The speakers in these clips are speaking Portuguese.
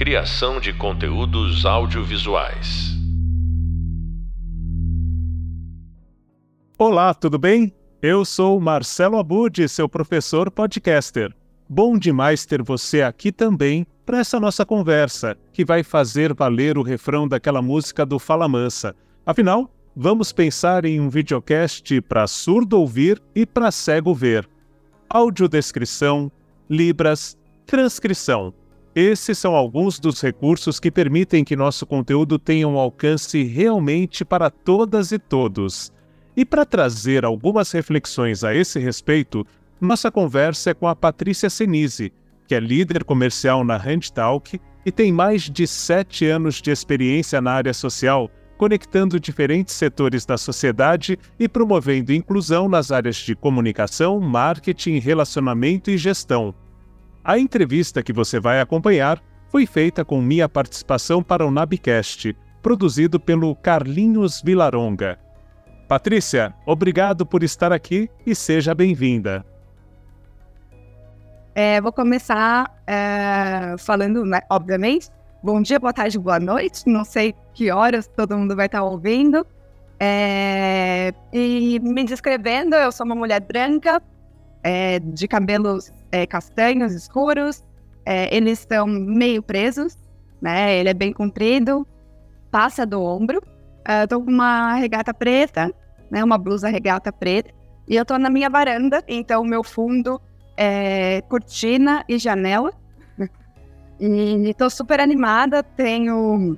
Criação de conteúdos audiovisuais. Olá, tudo bem? Eu sou Marcelo Abud, seu professor podcaster. Bom demais ter você aqui também para essa nossa conversa, que vai fazer valer o refrão daquela música do Fala Mansa. Afinal, vamos pensar em um videocast para surdo ouvir e para cego ver. Audiodescrição, libras, transcrição. Esses são alguns dos recursos que permitem que nosso conteúdo tenha um alcance realmente para todas e todos. E para trazer algumas reflexões a esse respeito, nossa conversa é com a Patrícia Senise, que é líder comercial na Handtalk e tem mais de sete anos de experiência na área social, conectando diferentes setores da sociedade e promovendo inclusão nas áreas de comunicação, marketing, relacionamento e gestão. A entrevista que você vai acompanhar foi feita com minha participação para o Nabcast, produzido pelo Carlinhos Vilaronga. Patrícia, obrigado por estar aqui e seja bem-vinda. É, vou começar é, falando, né, obviamente, bom dia, boa tarde, boa noite. Não sei que horas todo mundo vai estar ouvindo. É, e me descrevendo, eu sou uma mulher branca, é, de cabelos é, castanhos escuros. É, eles estão meio presos, né? Ele é bem comprido, passa do ombro. Eu tô com uma regata preta, né? Uma blusa regata preta. E eu tô na minha varanda, então o meu fundo é, cortina e janela. E tô super animada, tenho.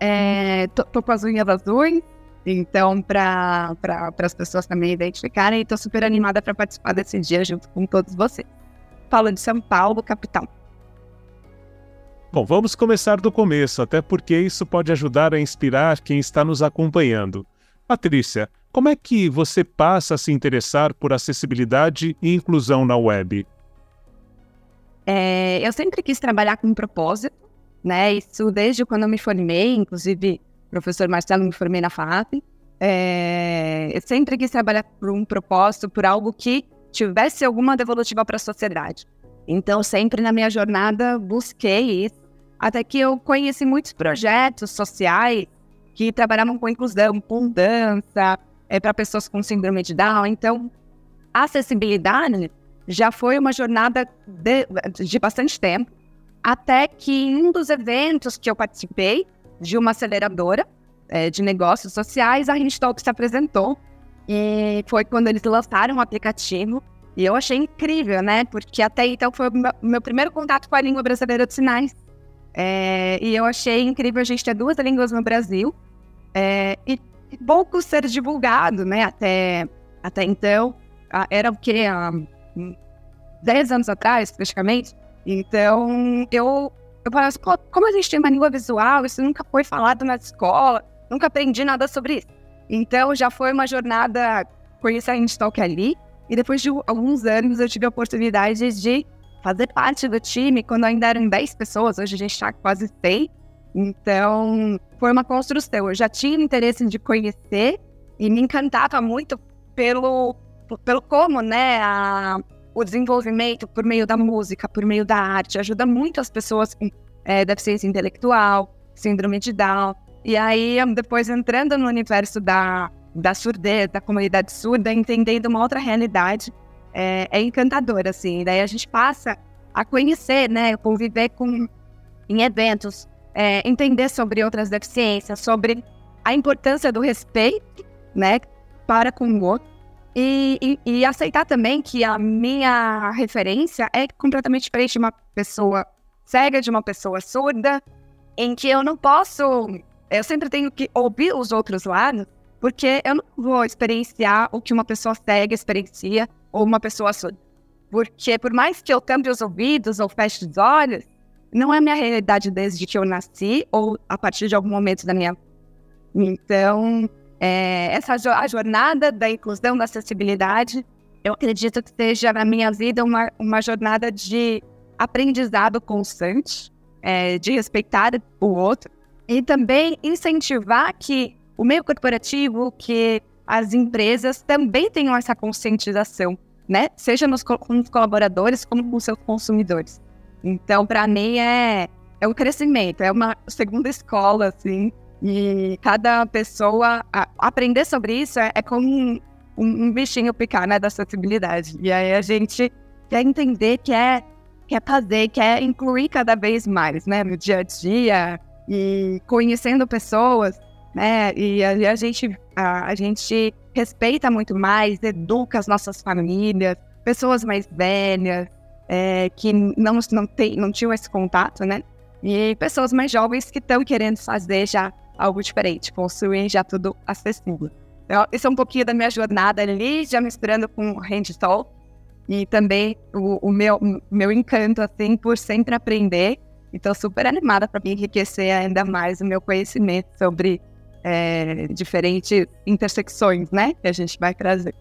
É, tô, tô, com as unhas azuis, então, para pra, as pessoas também identificarem, estou super animada para participar desse dia junto com todos vocês. Falo de São Paulo, capital. Bom, vamos começar do começo, até porque isso pode ajudar a inspirar quem está nos acompanhando. Patrícia, como é que você passa a se interessar por acessibilidade e inclusão na web? É, eu sempre quis trabalhar com um propósito, né? Isso desde quando eu me formei, inclusive o professor Marcelo me formei na FAP. É, eu sempre quis trabalhar por um propósito, por algo que tivesse alguma devolutiva para a sociedade. Então, sempre na minha jornada busquei isso, até que eu conheci muitos projetos sociais que trabalhavam com inclusão, com dança, é, para pessoas com síndrome de Down. Então, a acessibilidade já foi uma jornada de, de bastante tempo, até que em um dos eventos que eu participei, de uma aceleradora é, de negócios sociais, a Talk se apresentou. E foi quando eles lançaram o aplicativo. E eu achei incrível, né? Porque até então foi o meu, primeiro contato com a língua brasileira de sinais. É, e eu achei incrível a gente ter duas línguas no Brasil. É, e pouco ser divulgado, né? Até, até então, era o que? Há 10 anos atrás, praticamente. Então, eu, eu falava assim, como a gente tem uma língua visual, isso nunca foi falado na escola, nunca aprendi nada sobre isso. Então, já foi uma jornada conhecer a Instalk ali. E depois de alguns anos, eu tive a oportunidade de fazer parte do time, quando ainda eram 10 pessoas, hoje a gente está quase 100. Então, foi uma construção. Eu já tinha interesse de conhecer e me encantava muito pelo, pelo como, né, a, o desenvolvimento por meio da música, por meio da arte, ajuda muito as pessoas com é, deficiência intelectual, síndrome de Down. E aí, depois entrando no universo da, da surdez, da comunidade surda, entendendo uma outra realidade, é, é encantador, assim. Daí a gente passa a conhecer, né, conviver com, em eventos, é, entender sobre outras deficiências, sobre a importância do respeito, né, para com o outro. E, e, e, aceitar também que a minha referência é completamente diferente de uma pessoa cega, de uma pessoa surda, em que eu não posso. Eu sempre tenho que ouvir os outros lados, porque eu não vou experienciar o que uma pessoa cega experiencia ou uma pessoa surda. Porque por mais que eu tampe os ouvidos ou feche os olhos, não é a minha realidade desde que eu nasci ou a partir de algum momento da minha. Então, é, essa a jornada da inclusão, da acessibilidade, eu acredito que seja na minha vida uma, uma jornada de aprendizado constante, é, de respeitar o outro e também incentivar que o meio corporativo, que as empresas também tenham essa conscientização, né? Seja nos, com os colaboradores como com seus consumidores. Então, para mim, é, é um crescimento, é uma segunda escola, assim, e cada pessoa a, aprender sobre isso é, é como um, um, um, bichinho picar, né, da acessibilidade. E aí a gente quer entender, quer, quer fazer, quer incluir cada vez mais, né, no dia a dia, e conhecendo pessoas, né, e a, a gente, a, a gente respeita muito mais, educa as nossas famílias, pessoas mais velhas, é, que não, não, tem, não tinham esse contato, né? E pessoas mais jovens que estão querendo fazer já algo diferente, construir já tudo acessível. Então, isso é um pouquinho da minha jornada ali, já misturando com Handstall e também o, o meu, meu encanto, assim, por sempre aprender. Então, super animada para me enriquecer ainda mais o meu conhecimento sobre é, diferentes intersecções, né, que a gente vai trazer.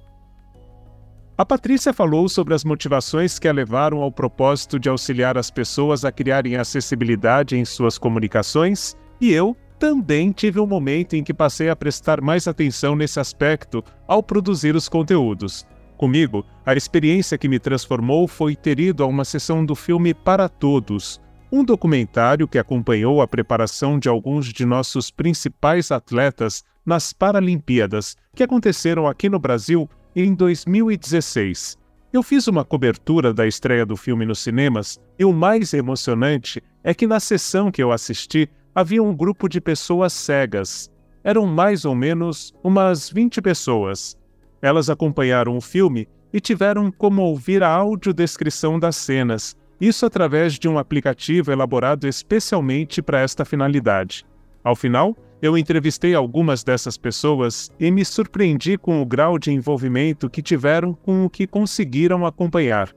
A Patrícia falou sobre as motivações que a levaram ao propósito de auxiliar as pessoas a criarem acessibilidade em suas comunicações, e eu também tive um momento em que passei a prestar mais atenção nesse aspecto ao produzir os conteúdos. Comigo, a experiência que me transformou foi ter ido a uma sessão do filme Para Todos, um documentário que acompanhou a preparação de alguns de nossos principais atletas nas Paralimpíadas, que aconteceram aqui no Brasil em 2016. Eu fiz uma cobertura da estreia do filme nos cinemas e o mais emocionante é que na sessão que eu assisti havia um grupo de pessoas cegas. Eram mais ou menos umas 20 pessoas. Elas acompanharam o filme e tiveram como ouvir a audiodescrição das cenas, isso através de um aplicativo elaborado especialmente para esta finalidade. Ao final, eu entrevistei algumas dessas pessoas e me surpreendi com o grau de envolvimento que tiveram com o que conseguiram acompanhar.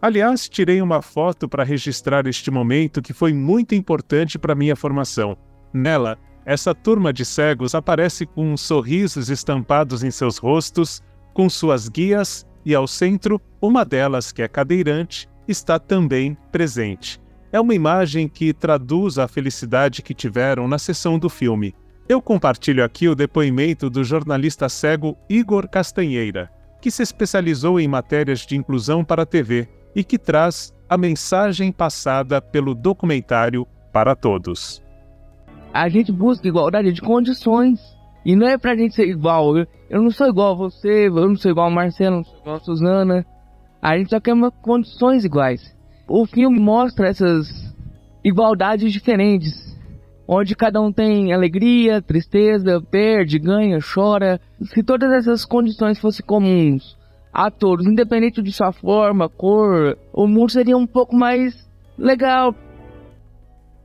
Aliás, tirei uma foto para registrar este momento que foi muito importante para minha formação. Nela, essa turma de cegos aparece com sorrisos estampados em seus rostos, com suas guias e ao centro, uma delas, que é cadeirante, está também presente. É uma imagem que traduz a felicidade que tiveram na sessão do filme. Eu compartilho aqui o depoimento do jornalista cego Igor Castanheira, que se especializou em matérias de inclusão para a TV e que traz a mensagem passada pelo documentário para todos. A gente busca igualdade de condições. E não é pra gente ser igual. Eu, eu não sou igual a você, eu não sou igual a Marcelo, não sou igual a Suzana. A gente só quer uma, condições iguais. O filme mostra essas igualdades diferentes onde cada um tem alegria, tristeza, perde, ganha, chora. Se todas essas condições fossem comuns a todos, independente de sua forma, cor, o mundo seria um pouco mais legal.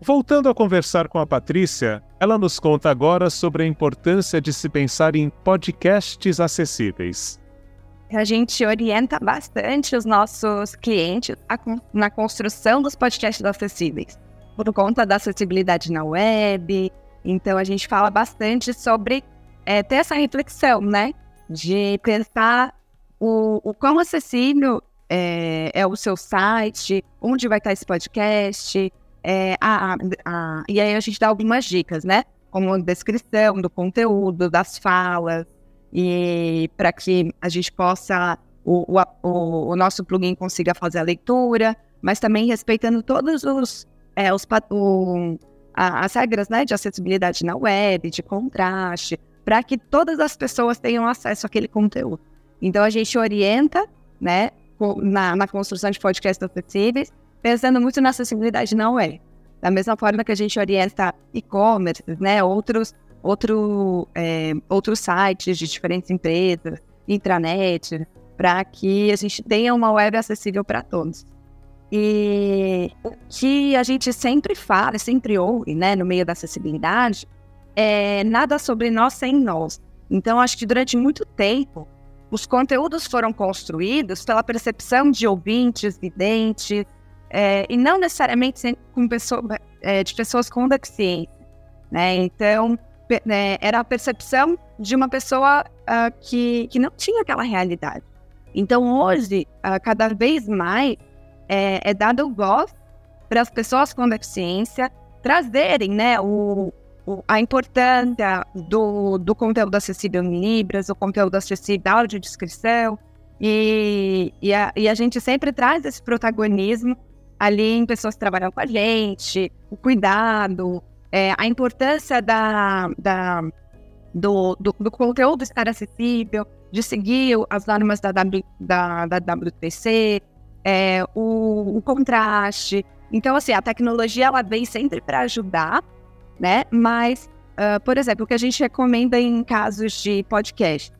Voltando a conversar com a Patrícia, ela nos conta agora sobre a importância de se pensar em podcasts acessíveis. A gente orienta bastante os nossos clientes na construção dos podcasts acessíveis por conta da acessibilidade na web. Então a gente fala bastante sobre é, ter essa reflexão, né? De pensar o, o quão acessível é, é, o seu site, onde vai estar esse podcast. É, a, a, a, e aí a gente dá algumas dicas, né? Como descrição do conteúdo, das falas, e para que a gente possa, o, o, o nosso plugin consiga fazer a leitura, mas também respeitando todos os é, os, o, a, as regras né, de acessibilidade na web, de contraste, para que todas as pessoas tenham acesso àquele conteúdo. Então a gente orienta né, na, na construção de podcasts acessíveis, pensando muito na acessibilidade na web. Da mesma forma que a gente orienta e-commerce, né, outros, outro, é, outros sites de diferentes empresas, intranet, para que a gente tenha uma web acessível para todos. E o que a gente sempre fala, sempre ouve, né, no meio da acessibilidade, é nada sobre nós sem nós. Então, acho que durante muito tempo, os conteúdos foram construídos pela percepção de ouvintes, videntes, é, e não necessariamente com pessoa, é, de pessoas com deficiência. Né? Então, é, era a percepção de uma pessoa uh, que, que não tinha aquela realidade. Então, hoje, uh, cada vez mais, é, é dado voz para as pessoas com deficiência trazerem né, o, o, a importância do, do conteúdo acessível em Libras, o conteúdo acessível da audiodescrição, e, e, a, e a gente sempre traz esse protagonismo ali em pessoas que trabalham com a gente, o cuidado, é, a importância da, da, do, do, do, conteúdo estar acessível, de seguir as normas da, w, da, da é, o, o, contraste. Então, assim, a tecnologia ela vem sempre para ajudar, né? Mas, uh, por exemplo, o que a gente recomenda em casos de podcast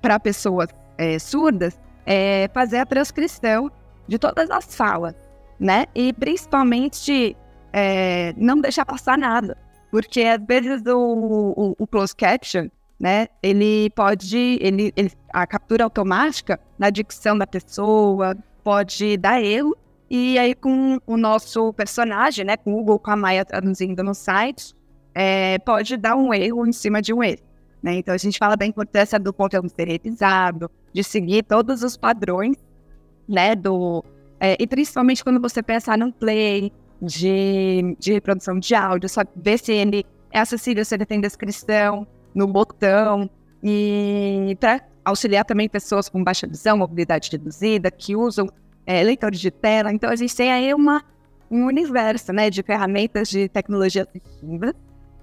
para pessoas é, surdas é fazer a transcrição de todas as falas, né? E principalmente é, não deixar passar nada. Porque às vezes o, o, o closed caption, né? Ele pode. Ele, ele, a captura automática na dicção da pessoa pode dar erro. E aí, com o nosso personagem, né? Com o Google, com a Maia traduzindo no site, é, pode dar um erro em cima de um erro. Né? Então, a gente fala da importância do conteúdo ser revisado, de seguir todos os padrões, né? Do, é, e principalmente quando você pensa no play, de, de reprodução de áudio, sabe? Ver se ele é acessível, se ele tem descrição no botão. E para auxiliar também pessoas com baixa visão, mobilidade reduzida, que usam é, leitores de tela. Então, a gente tem aí uma, um universo né, de ferramentas de tecnologia assistiva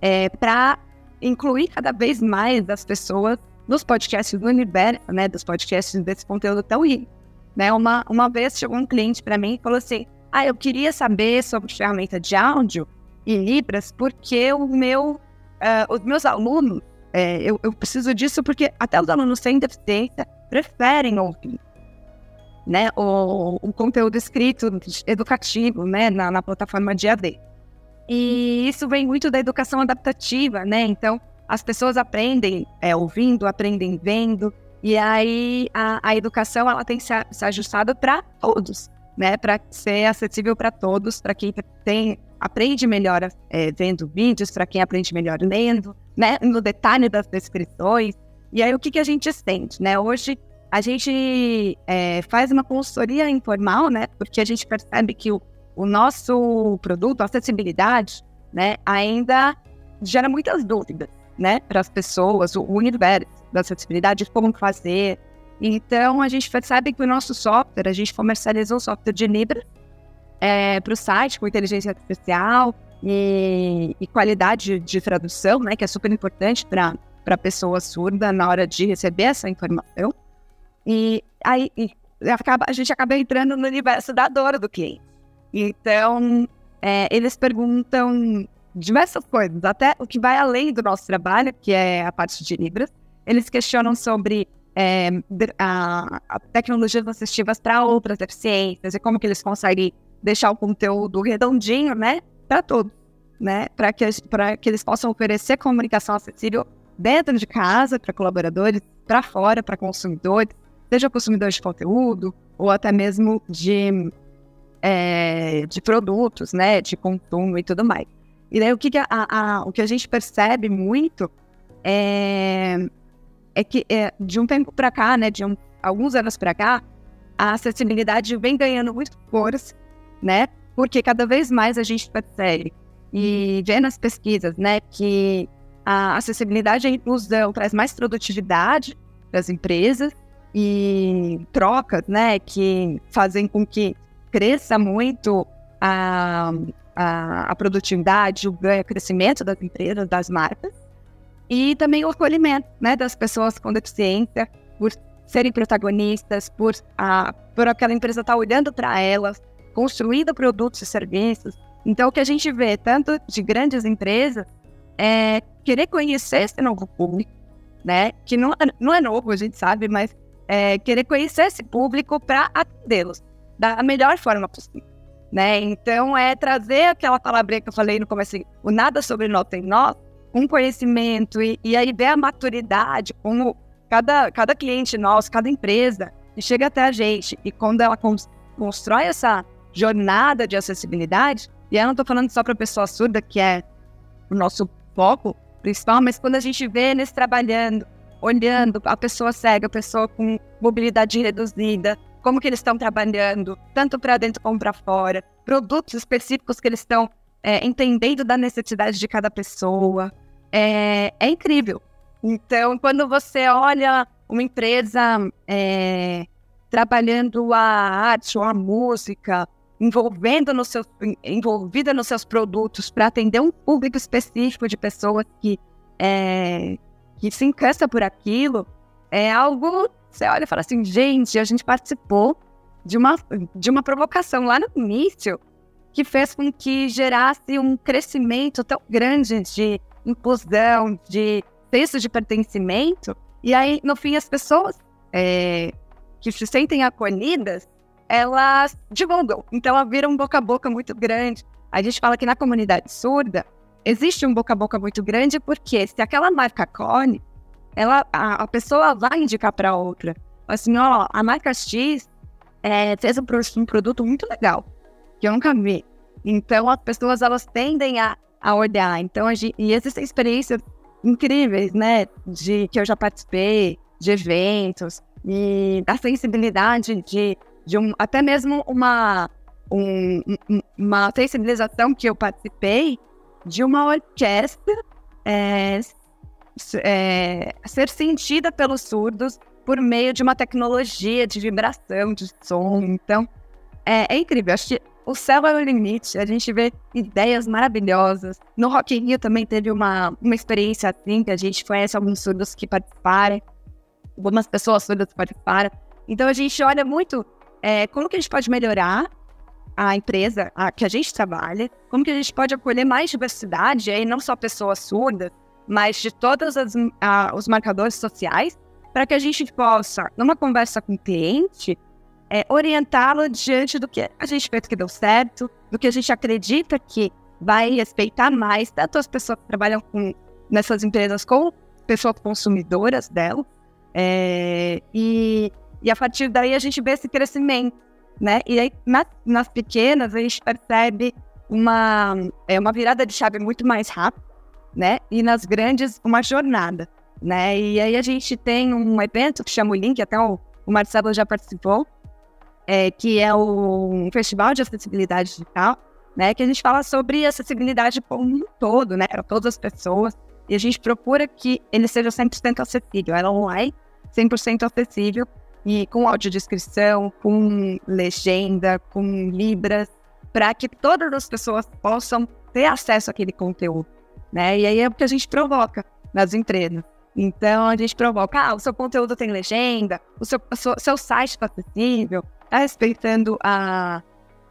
é, para incluir cada vez mais as pessoas nos podcasts do universo, né, dos podcasts desse conteúdo tão rico. Né? Uma, uma vez chegou um cliente para mim e falou assim: ah, eu queria saber sobre ferramenta de áudio e Libras, porque o meu, uh, os meus alunos, é, eu, eu, preciso disso porque até os alunos sem deficiência preferem ouvir né, o, o conteúdo escrito educativo né, na, na plataforma de AD. E isso vem muito da educação adaptativa, né? Então, as pessoas aprendem é, ouvindo, aprendem vendo, e aí a, a educação ela tem que ser, ser ajustada para todos né, para ser acessível para todos, para quem tem aprende melhor é, vendo vídeos, para quem aprende melhor lendo, né, no detalhe das descrições. E aí o que, que a gente sente, né? Hoje a gente é, faz uma consultoria informal, né? Porque a gente percebe que o, o nosso produto, a acessibilidade, né, ainda gera muitas dúvidas, né, para as pessoas, o universo da acessibilidade, como fazer, então, a gente percebe que o nosso software, a gente comercializou o software de Libra é, para o site com inteligência artificial e, e qualidade de, de, tradução, né, que é super importante para a pessoa surda na hora de receber essa informação. E aí e acaba, a gente acaba entrando no universo da dor do cliente. Então, é, eles perguntam diversas coisas, até o que vai além do nosso trabalho, que é a parte de Libras. Eles questionam sobre é, a, a tecnologias assistivas para outras deficiências e como que eles conseguem deixar o conteúdo redondinho, né, para todos, né, para que, que eles possam oferecer comunicação acessível dentro de casa para colaboradores, para fora, para consumidores, seja consumidores de conteúdo ou até mesmo de, é, de produtos, né, de consumo e tudo mais. E daí o que, que a, a, o que a gente percebe muito é é que é, de um tempo para cá, né, de um, alguns anos para cá, a acessibilidade vem ganhando muito força, né? Porque cada vez mais a gente percebe e vê nas pesquisas, né, que a acessibilidade e a inclusão traz mais produtividade para as empresas e trocas, né, que fazem com que cresça muito a, a, a produtividade, o ganho, o crescimento das empresas, das marcas. E também o acolhimento né, das pessoas com deficiência, por serem protagonistas, por, a, por aquela empresa estar tá olhando para elas, construindo produtos e serviços. Então, o que a gente vê, tanto de grandes empresas, é querer conhecer esse novo público, né? Que não, não é novo, a gente sabe, mas é querer conhecer esse público para atendê-los da melhor forma possível. Né? Então, é trazer aquela palavrinha que eu falei no começo, o nada sobre nós tem nós, com conhecimento e, e aí ver a maturidade, como cada, cada cliente nosso, cada empresa que chega até a gente e quando ela cons constrói essa jornada de acessibilidade, e eu não estou falando só para pessoa surda, que é o nosso foco principal, mas quando a gente vê eles trabalhando, olhando a pessoa cega, a pessoa com mobilidade reduzida, como que eles estão trabalhando, tanto para dentro como para fora, produtos específicos que eles estão é, entendendo da necessidade de cada pessoa, é, é incrível. Então, quando você olha uma empresa é, trabalhando a arte ou a música, envolvendo no seu, envolvida nos seus produtos para atender um público específico de pessoas que, é, que se encanta por aquilo, é algo. Você olha e fala assim, gente, a gente participou de uma, de uma provocação lá no início que fez com que gerasse um crescimento tão grande de inclusão, de senso de pertencimento. E aí, no fim, as pessoas é, que se sentem acolhidas, elas divulgam. Então, ela vira um boca a boca muito grande. A gente fala que na comunidade surda existe um boca a boca muito grande porque se aquela marca acolhe, ela, a, a pessoa vai indicar para outra. Assim, ó, a marca X é, fez um, um produto muito legal, que eu nunca vi. Então, as pessoas, elas tendem a, a olhar. Então, a gente, e existem experiências incríveis, né, de que eu já participei, de eventos, e da sensibilidade de, de um, até mesmo uma, um, uma sensibilização que eu participei de uma orquestra é, é, ser sentida pelos surdos por meio de uma tecnologia de vibração, de som. Então, é, é incrível. Acho que o céu é o limite. A gente vê ideias maravilhosas. No Rock in Rio também teve uma, uma experiência assim, que a gente conhece alguns surdos que participaram. Algumas pessoas surdas que participaram. Então, a gente olha muito é, como que a gente pode melhorar a empresa a, que a gente trabalha, como que a gente pode acolher mais diversidade, aí não só pessoas surdas, mas de todos as, a, os marcadores sociais, para que a gente possa, numa conversa com o cliente, é, orientá-lo diante do que a gente fez que deu certo, do que a gente acredita que vai respeitar mais tanto as pessoas que trabalham com, nessas empresas como pessoas consumidoras dela. É, e, e a partir daí a gente vê esse crescimento, né? E aí nas, nas pequenas a gente percebe uma, é, uma virada de chave muito mais rápida, né? E nas grandes uma jornada né? E aí a gente tem um evento que chama o Link, até o, o Marcelo já participou, é, que é o, um festival de acessibilidade digital, né? Que a gente fala sobre acessibilidade como um todo, né? Para todas as pessoas. E a gente procura que ele seja 100% acessível. Ela é online, 100% acessível, e com audiodescrição, com legenda, com libras, para que todas as pessoas possam ter acesso àquele conteúdo, né? E aí é o que a gente provoca nas empresas. Então a gente provoca, ah, o seu conteúdo tem legenda, o seu, o seu, site está acessível, respeitando a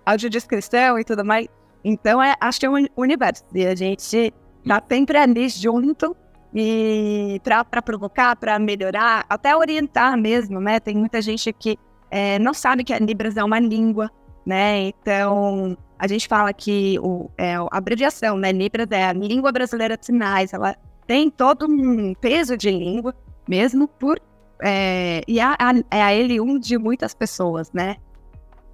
audiodescrição e tudo mais. Então é, acho que é um universo. E a gente tá sempre ali junto e para provocar, para melhorar, até orientar mesmo, né? Tem muita gente que é, não sabe que a Libras é uma língua, né? Então a gente fala que o, é, a abreviação, né? Libras é a língua brasileira de sinais, ela tem todo um peso de língua, mesmo por. É, e a, a, é a L1 de muitas pessoas, né?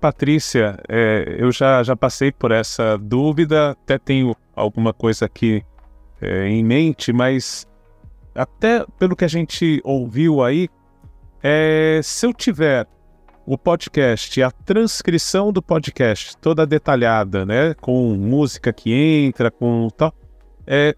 Patrícia, é, eu já, já passei por essa dúvida, até tenho alguma coisa aqui é, em mente, mas até pelo que a gente ouviu aí, é, se eu tiver o podcast, a transcrição do podcast toda detalhada, né, com música que entra, com tal, é,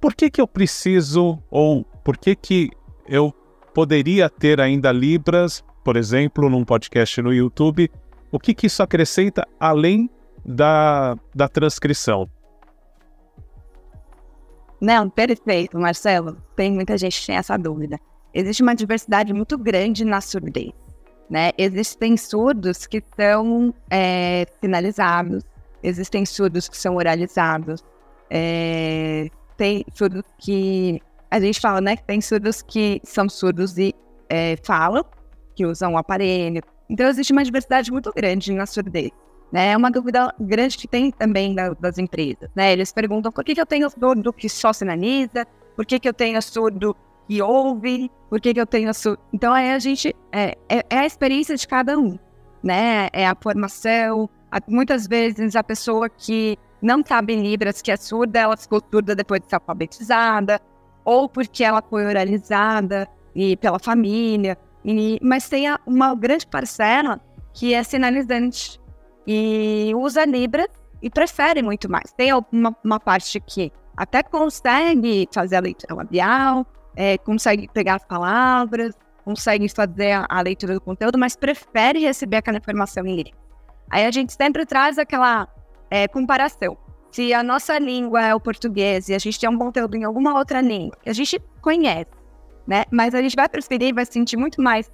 por que, que eu preciso, ou por que, que eu poderia ter ainda Libras, por exemplo, num podcast no YouTube? O que, que isso acrescenta além da, da transcrição? Não, perfeito, Marcelo. Tem muita gente que tem essa dúvida. Existe uma diversidade muito grande na surdez. Né? Existem surdos que são é, sinalizados, existem surdos que são oralizados, é, tem surdos que. A gente fala, né? Que tem surdos que são surdos e é, falam, que usam o aparelho. Então, existe uma diversidade muito grande na surdez. Né? É uma dúvida grande que tem também da, das empresas. Né? Eles perguntam por que, que eu tenho surdo que só sinaliza, por que, que eu tenho surdo que ouve, por que, que eu tenho surdo. Então, aí a gente. É, é, é a experiência de cada um. Né? É a formação. Muitas vezes a pessoa que não sabe Libras, que é surda, ela ficou surda depois de ser alfabetizada, ou porque ela foi oralizada e pela família. E, mas tem uma grande parcela que é sinalizante e usa Libras e prefere muito mais. Tem uma, uma parte que até consegue fazer a leitura labial, é, consegue pegar as palavras, consegue fazer a, a, leitura do conteúdo, mas prefere receber aquela informação em Libras. Aí a gente sempre traz aquela é, comparação. Se a nossa língua é o português e a gente tem um conteúdo em alguma outra língua que a gente conhece, né? Mas a gente vai preferir, vai se sentir muito mais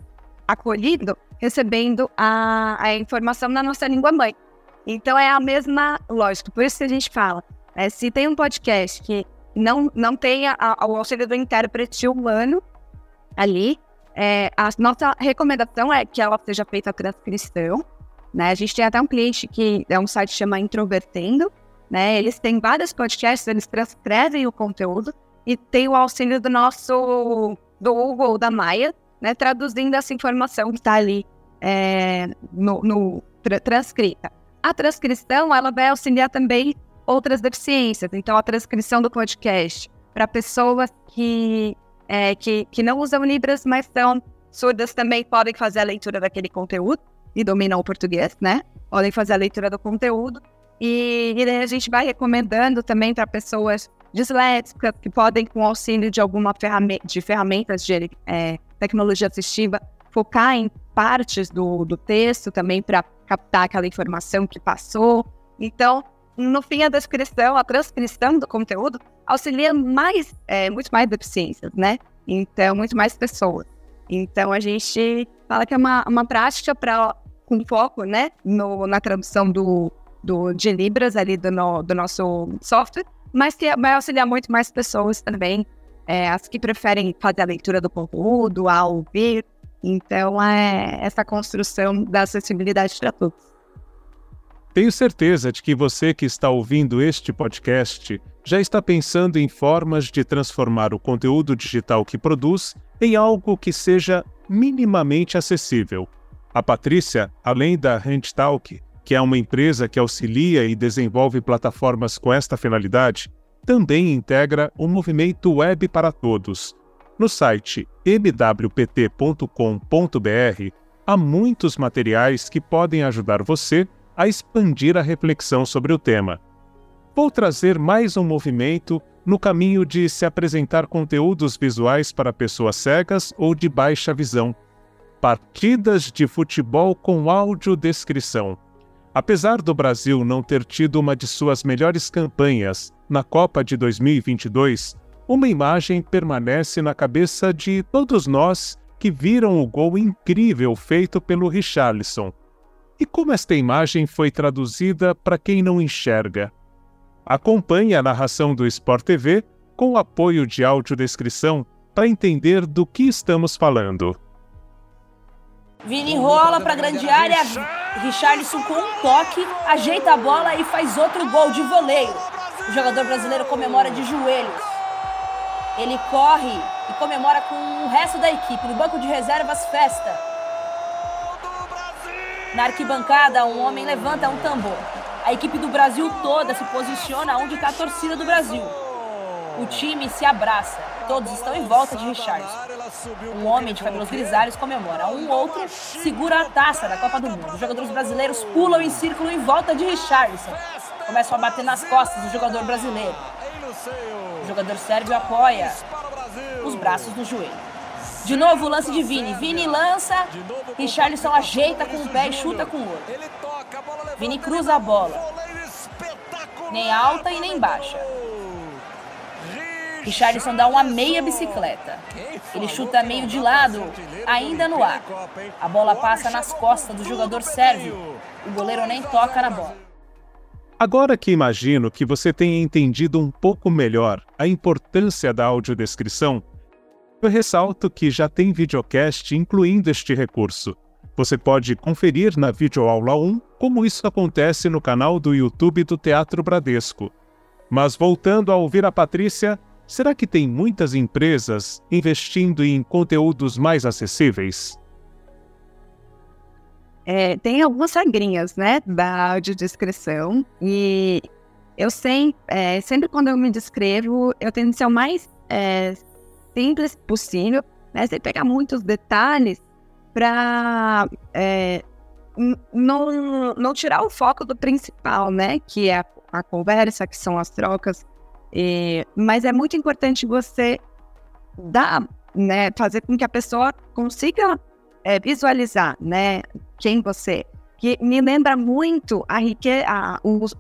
acolhido recebendo a, a informação na nossa língua mãe. Então é a mesma lógica. Por isso que a gente fala, é, se tem um podcast que não, não tenha a, o auxílio do intérprete humano ali, é, a nossa recomendação é que ela seja feita a transcrição. Né? A gente tem até um cliente que é um site que chama Introvertendo, né? Eles têm vários podcasts, eles transcrevem o conteúdo e tem o auxílio do nosso do Google, da Maia, né? Traduzindo essa informação que está ali é, no, no tra transcrita. A transcrição ela vai auxiliar também outras deficiências. Então, a transcrição do podcast para pessoas que, é, que, que não usam Libras, mas são surdas também podem fazer a leitura daquele conteúdo e dominam o português, né? Podem fazer a leitura do conteúdo. E, e a gente vai recomendando também para pessoas disléxicas que podem, com auxílio de alguma ferramenta, de ferramentas de é, tecnologia assistiva, focar em partes do, do texto também para captar aquela informação que passou. Então, no fim, a descrição, a transcrição do conteúdo auxilia mais, é, muito mais deficiências, né? Então, muito mais pessoas. Então, a gente fala que é uma, uma prática para com foco, né, no, na tradução do, do, de Libras ali do, no, do nosso software, mas que vai auxiliar muito mais pessoas também, é, as que preferem fazer a leitura do conteúdo, a ouvir. Então, é essa construção da acessibilidade para todos. Tenho certeza de que você que está ouvindo este podcast já está pensando em formas de transformar o conteúdo digital que produz em algo que seja minimamente acessível. A Patrícia, além da HandTalk, que é uma empresa que auxilia e desenvolve plataformas com esta finalidade, também integra o movimento Web para Todos. No site mwpt.com.br há muitos materiais que podem ajudar você a expandir a reflexão sobre o tema. Vou trazer mais um movimento no caminho de se apresentar conteúdos visuais para pessoas cegas ou de baixa visão. Partidas de futebol com audiodescrição. Apesar do Brasil não ter tido uma de suas melhores campanhas na Copa de 2022, uma imagem permanece na cabeça de todos nós que viram o gol incrível feito pelo Richarlison. E como esta imagem foi traduzida para quem não enxerga? Acompanhe a narração do Sport TV com apoio de audiodescrição para entender do que estamos falando. Vini rola para grande área. Richarlison com um toque, ajeita a bola e faz outro gol de voleio. O jogador brasileiro comemora de joelhos. Ele corre e comemora com o resto da equipe. No banco de reservas, festa. Na arquibancada, um homem levanta um tambor. A equipe do Brasil toda se posiciona onde está a torcida do Brasil. O time se abraça. Todos estão em volta de Richardson. Um homem de cabelos grisalhos comemora. Um outro segura a taça da Copa do Mundo. Os jogadores brasileiros pulam em círculo em volta de Richardson. Começam a bater nas costas do jogador brasileiro. O jogador sérvio apoia os braços no joelho. De novo o lance de Vini. Vini lança, Richarlison ajeita com o pé e chuta com o outro. Vini cruza a bola. Nem alta e nem baixa. Richarlison dá uma meia bicicleta. Ele chuta meio de lado, ainda no ar. A bola passa nas costas do jogador sérvio. O goleiro nem toca na bola. Agora que imagino que você tenha entendido um pouco melhor a importância da audiodescrição, eu ressalto que já tem videocast incluindo este recurso. Você pode conferir na videoaula 1 como isso acontece no canal do YouTube do Teatro Bradesco. Mas voltando a ouvir a Patrícia, Será que tem muitas empresas investindo em conteúdos mais acessíveis? É, tem algumas regrinhas, né, da audiodescrição e eu é, sempre quando eu me descrevo, eu tento ser o mais é, simples possível, né, sem pegar muitos detalhes para é, não, não tirar o foco do principal, né, que é a, a conversa, que são as trocas e, mas é muito importante você dar, né, fazer com que a pessoa consiga é, visualizar, né, quem você que me lembra muito a riqueza,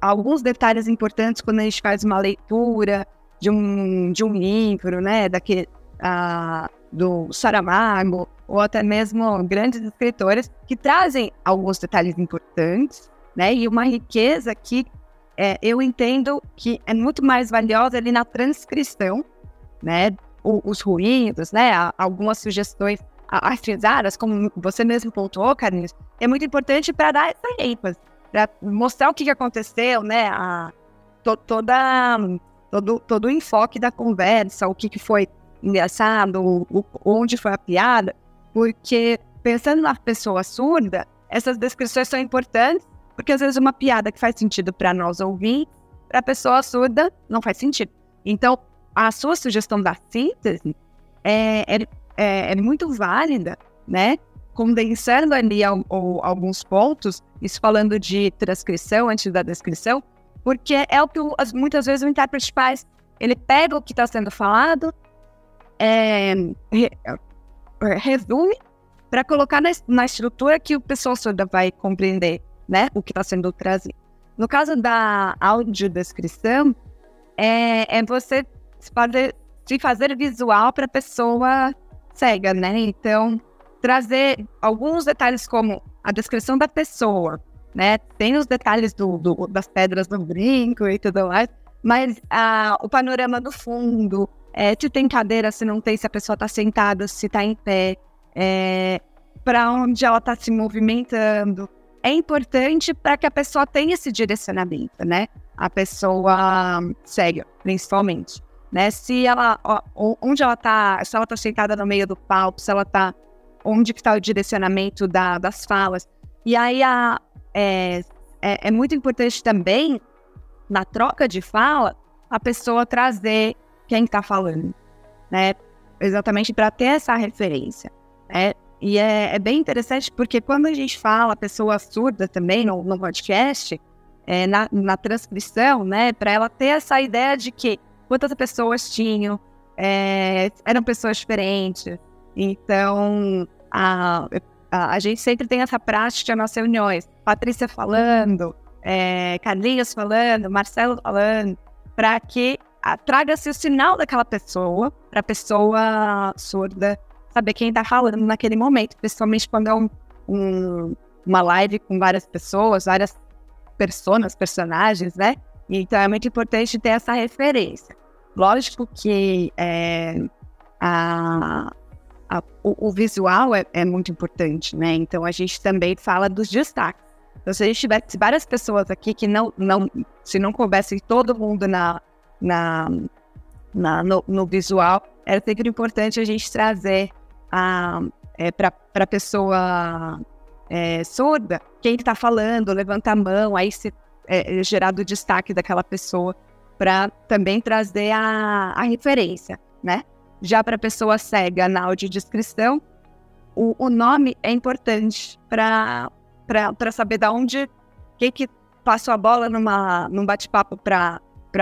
alguns detalhes importantes quando a gente faz uma leitura de um, de um livro, né, daquele, uh, do Saramago, ou até mesmo grandes escritores que trazem alguns detalhes importantes, né, e uma riqueza que é, eu entendo que é muito mais valiosa ali na transcrição, né, o, os ruídos, né, algumas sugestões as frisadas, como você mesmo pontuou, Carlinhos, é muito importante para dar essa ênfase, para mostrar o que aconteceu, né, a, to, toda, todo, todo o enfoque da conversa, o que, que foi engraçado, o, onde foi a piada, porque pensando na pessoa surda, essas descrições são importantes, porque às vezes uma piada que faz sentido para nós ouvir, para a pessoa surda não faz sentido. Então, a sua sugestão da síntese é, é é, é muito válida, né? Condensando ali ao, ao, alguns pontos, isso falando de transcrição antes da descrição, porque é o que as, muitas vezes o intérprete faz. Ele pega o que está sendo falado, é, re, é, resume, para colocar na, na, estrutura que o pessoal surda vai compreender, né? O que está sendo trazido. No caso da audiodescrição, é, é você fazer, se fazer visual para a pessoa cega, né? Então, trazer alguns detalhes como a descrição da pessoa, né? Tem os detalhes do, do das pedras do brinco e tudo mais, mas ah, o panorama do fundo, é, se tem cadeira, se não tem, se a pessoa está sentada, se está em pé, é, para onde ela está se movimentando. É importante para que a pessoa tenha esse direcionamento, né? A pessoa cega, principalmente né? Se ela, onde ela tá, se ela tá sentada no meio do palco, se ela tá, onde que tá o direcionamento da, das falas. E aí a, é, é, é muito importante também, na troca de fala, a pessoa trazer quem está falando, né? Exatamente para ter essa referência, né? E é, é, bem interessante porque quando a gente fala pessoa surda também no, no podcast, é, na, na transcrição, né? Para ela ter essa ideia de que quantas pessoas tinham, é, eram pessoas diferentes. Então, a, a, a, gente sempre tem essa prática nas reuniões. Patrícia falando, é, Carlinhos falando, Marcelo falando, para que traga-se o sinal daquela pessoa, para a pessoa surda saber quem está falando naquele momento, principalmente quando é um, um, uma live com várias pessoas, várias personas, personagens, né? Então é muito importante ter essa referência. Lógico que é, a, a, o, o, visual é, é, muito importante, né? Então a gente também fala dos destaques. Então, se a gente tivesse várias pessoas aqui que não, não se não coubesse todo mundo na, na, na no, no, visual, era sempre importante a gente trazer a, é, para a pessoa é, surda quem está falando, levanta a mão, aí se é, é gerado o destaque daquela pessoa para também trazer a, a referência, né? Já para a pessoa cega na audiodescrição, o, o nome é importante para saber da onde, quem que passou a bola numa, num bate-papo para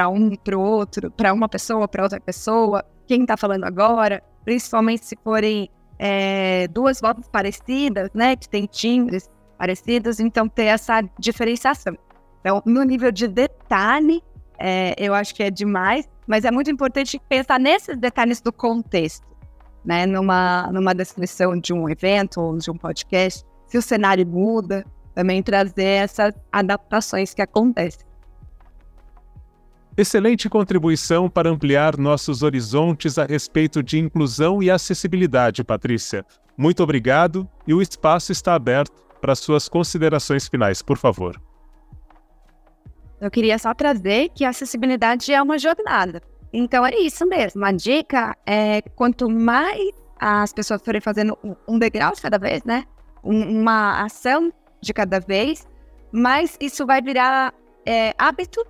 um para o outro, para uma pessoa, para outra pessoa, quem está falando agora, principalmente se forem é, duas vozes parecidas, né, que tem timbres parecidos, então ter essa diferenciação. Então, no nível de detalhe, é, eu acho que é demais, mas é muito importante pensar nesses detalhes do contexto, né? Numa, numa descrição de um evento ou de um podcast, se o cenário muda, também trazer essas adaptações que acontecem. Excelente contribuição para ampliar nossos horizontes a respeito de inclusão e acessibilidade, Patrícia. Muito obrigado e o espaço está aberto para suas considerações finais, por favor. Eu queria só trazer que a acessibilidade é uma jornada. Então é isso mesmo. A dica é quanto mais as pessoas forem fazendo um degrau de cada vez, né? uma ação de cada vez, mais isso vai virar é, hábito,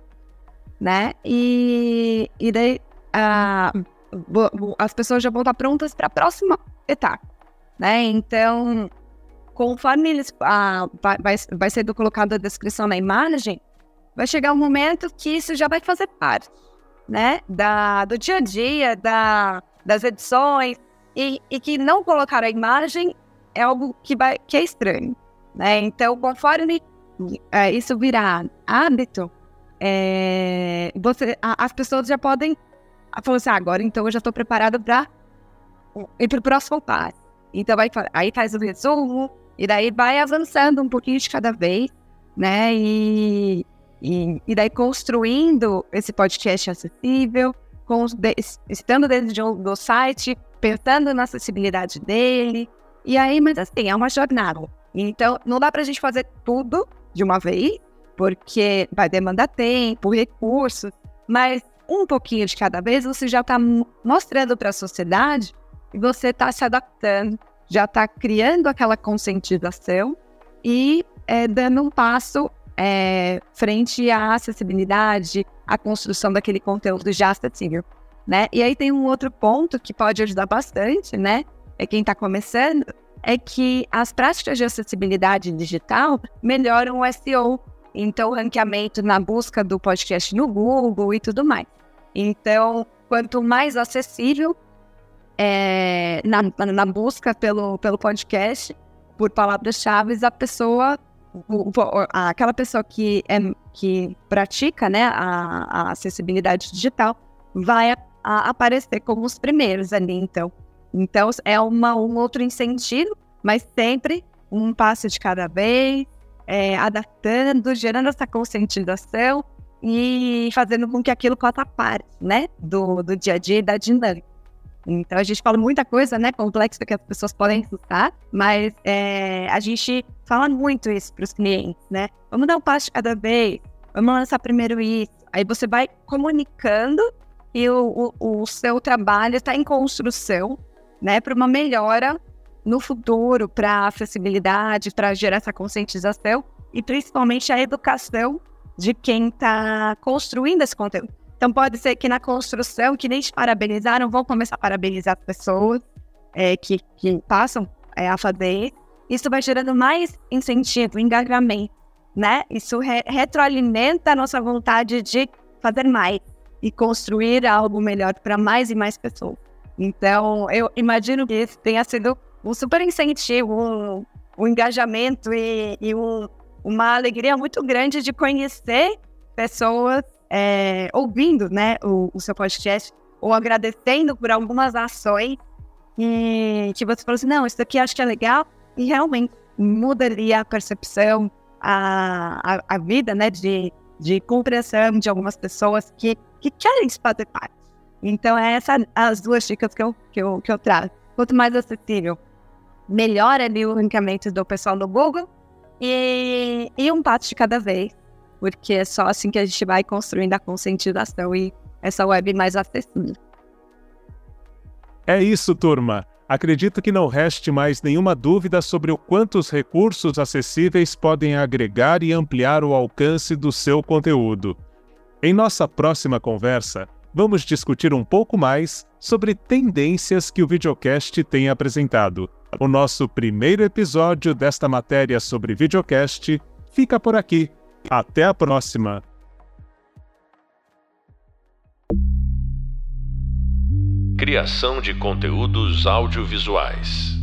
né? E, e daí uh, as pessoas já vão estar prontas para a próxima etapa, né? Então, conforme eles vai, vai, vai sendo colocada a descrição na imagem, vai chegar um momento que isso já vai fazer parte, né? Da, do dia a dia, da, das edições, e, e que não colocar a imagem é algo que, vai, que é estranho. Né? Então, conforme é, isso virar hábito, é, você, a, as pessoas já podem falar assim, ah, agora então eu já estou preparado para ir para o próximo passo. Então, vai, aí faz o resumo, e daí vai avançando um pouquinho de cada vez, né? E, e, e daí construindo esse podcast acessível, com, de, estando dentro do site, pensando na acessibilidade dele. E aí, mas assim, é uma jornada. Então, não dá para a gente fazer tudo de uma vez, porque vai demandar tempo, recursos, mas um pouquinho de cada vez você já está mostrando para a sociedade e você está se adaptando, já está criando aquela conscientização e é, dando um passo é, frente à acessibilidade, à construção daquele conteúdo já acessível, né? E aí tem um outro ponto que pode ajudar bastante, né? É quem está começando, é que as práticas de acessibilidade digital melhoram o SEO, então o ranqueamento na busca do podcast no Google e tudo mais. Então, quanto mais acessível é, na, na busca pelo, pelo podcast, por palavras-chave, a pessoa aquela pessoa que, é, que pratica né, a, a acessibilidade digital vai a, a aparecer como os primeiros ali, então. Então, é uma, um outro incentivo, mas sempre um passo de cada vez, é, adaptando, gerando essa conscientização e fazendo com que aquilo faça parte, né, do, do dia a dia e da dinâmica. Então a gente fala muita coisa, né, complexa que as pessoas podem escutar, mas é, a gente fala muito isso para os clientes, né? Vamos dar um passo cada vez, vamos lançar primeiro isso. Aí você vai comunicando e o, o, o seu trabalho está em construção, né, para uma melhora no futuro, para acessibilidade, para gerar essa conscientização e principalmente a educação de quem está construindo esse conteúdo. Então pode ser que na construção, que nem te parabenizaram, vão começar a parabenizar as pessoas é, que, que passam é, a fazer. Isso vai gerando mais incentivo, engajamento, né? Isso re retroalimenta a nossa vontade de fazer mais e construir algo melhor para mais e mais pessoas. Então, eu imagino que isso tenha sido um super incentivo, um, um engajamento e, e um, uma alegria muito grande de conhecer pessoas é, ouvindo né, o, o, seu podcast ou agradecendo por algumas ações e que você falou assim, não, isso daqui acho que é legal e realmente mudaria a percepção, a, a, a vida né, de, de compreensão de algumas pessoas que, que querem fazer parte. Então, é essas as duas dicas que eu, que eu, que eu trago. Quanto mais acessível, melhor ali o ranqueamento do pessoal do Google e, e um passo de cada vez porque é só assim que a gente vai construindo a conscientização e essa web mais acessível. É isso, turma. Acredito que não reste mais nenhuma dúvida sobre o quanto os recursos acessíveis podem agregar e ampliar o alcance do seu conteúdo. Em nossa próxima conversa, vamos discutir um pouco mais sobre tendências que o videocast tem apresentado. O nosso primeiro episódio desta matéria sobre videocast fica por aqui. Até a próxima! Criação de conteúdos audiovisuais.